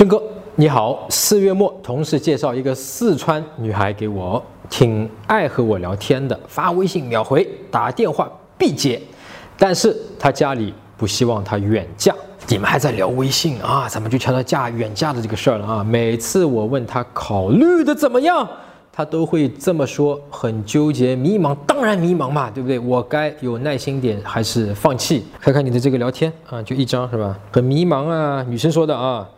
军哥你好，四月末同事介绍一个四川女孩给我，挺爱和我聊天的，发微信秒回，打电话必接，但是她家里不希望她远嫁。你们还在聊微信啊？咱们就聊到嫁远嫁的这个事儿了啊！每次我问她考虑的怎么样，她都会这么说，很纠结迷茫。当然迷茫嘛，对不对？我该有耐心点还是放弃？看看你的这个聊天啊，就一张是吧？很迷茫啊，女生说的啊。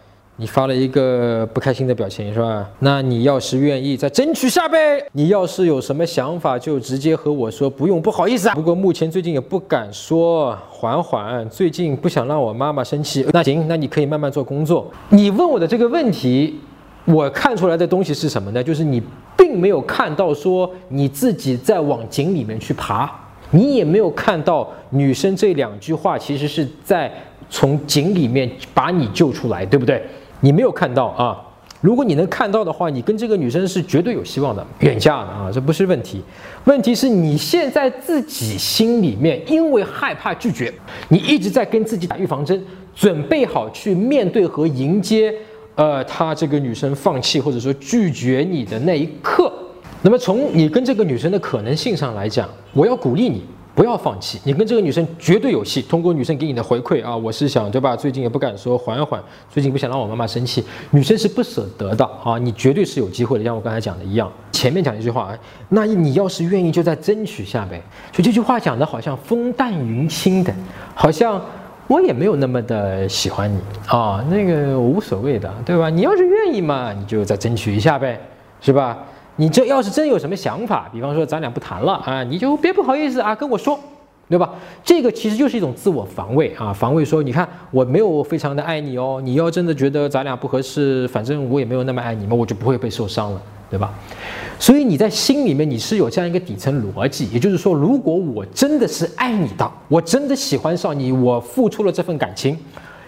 你发了一个不开心的表情是吧？那你要是愿意再争取下呗。你要是有什么想法，就直接和我说，不用不好意思啊。不过目前最近也不敢说，缓缓。最近不想让我妈妈生气。那行，那你可以慢慢做工作。你问我的这个问题，我看出来的东西是什么呢？就是你并没有看到说你自己在往井里面去爬，你也没有看到女生这两句话其实是在从井里面把你救出来，对不对？你没有看到啊？如果你能看到的话，你跟这个女生是绝对有希望的，远嫁的啊，这不是问题。问题是你现在自己心里面因为害怕拒绝，你一直在跟自己打预防针，准备好去面对和迎接，呃，她这个女生放弃或者说拒绝你的那一刻。那么从你跟这个女生的可能性上来讲，我要鼓励你。不要放弃，你跟这个女生绝对有戏。通过女生给你的回馈啊，我是想对吧？最近也不敢说，缓缓。最近不想让我妈妈生气，女生是不舍得的啊。你绝对是有机会的，像我刚才讲的一样。前面讲一句话，那你要是愿意，就再争取下呗。所以这句话讲的好像风淡云轻的，好像我也没有那么的喜欢你啊，那个无所谓的，对吧？你要是愿意嘛，你就再争取一下呗，是吧？你这要是真有什么想法，比方说咱俩不谈了啊，你就别不好意思啊跟我说，对吧？这个其实就是一种自我防卫啊，防卫说你看我没有非常的爱你哦，你要真的觉得咱俩不合适，反正我也没有那么爱你嘛，我就不会被受伤了，对吧？所以你在心里面你是有这样一个底层逻辑，也就是说，如果我真的是爱你的，我真的喜欢上你，我付出了这份感情，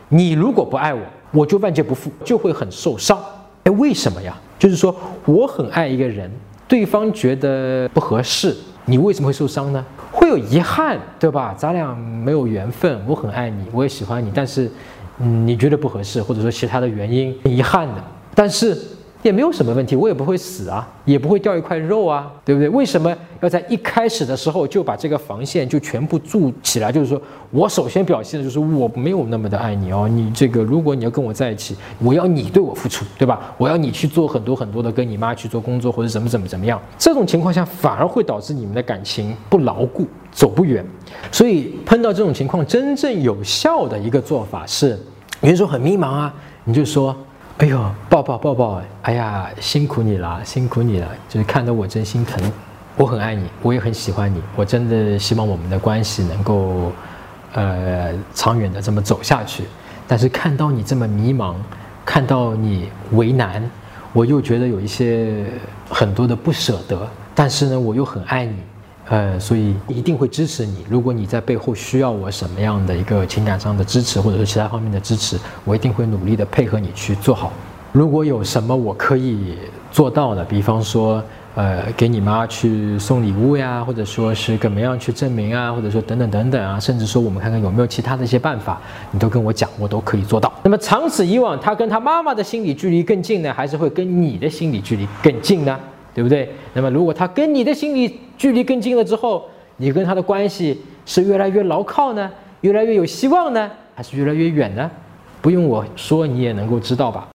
你如果不爱我，我就万劫不复，就会很受伤。哎，为什么呀？就是说，我很爱一个人，对方觉得不合适，你为什么会受伤呢？会有遗憾，对吧？咱俩没有缘分，我很爱你，我也喜欢你，但是，嗯，你觉得不合适，或者说其他的原因，遗憾的。但是。也没有什么问题，我也不会死啊，也不会掉一块肉啊，对不对？为什么要在一开始的时候就把这个防线就全部筑起来？就是说我首先表现的就是我没有那么的爱你哦，你这个如果你要跟我在一起，我要你对我付出，对吧？我要你去做很多很多的跟你妈去做工作或者怎么怎么怎么样，这种情况下反而会导致你们的感情不牢固，走不远。所以碰到这种情况，真正有效的一个做法是，有人说很迷茫啊，你就说。哎呦，抱抱抱抱！哎呀，辛苦你了，辛苦你了，就是看得我真心疼。我很爱你，我也很喜欢你，我真的希望我们的关系能够，呃，长远的这么走下去。但是看到你这么迷茫，看到你为难，我又觉得有一些很多的不舍得。但是呢，我又很爱你。呃，所以一定会支持你。如果你在背后需要我什么样的一个情感上的支持，或者是其他方面的支持，我一定会努力的配合你去做好。如果有什么我可以做到的，比方说，呃，给你妈去送礼物呀，或者说是怎么样去证明啊，或者说等等等等啊，甚至说我们看看有没有其他的一些办法，你都跟我讲，我都可以做到。那么长此以往，他跟他妈妈的心理距离更近呢，还是会跟你的心理距离更近呢？对不对？那么如果他跟你的心理距离更近了之后，你跟他的关系是越来越牢靠呢，越来越有希望呢，还是越来越远呢？不用我说，你也能够知道吧。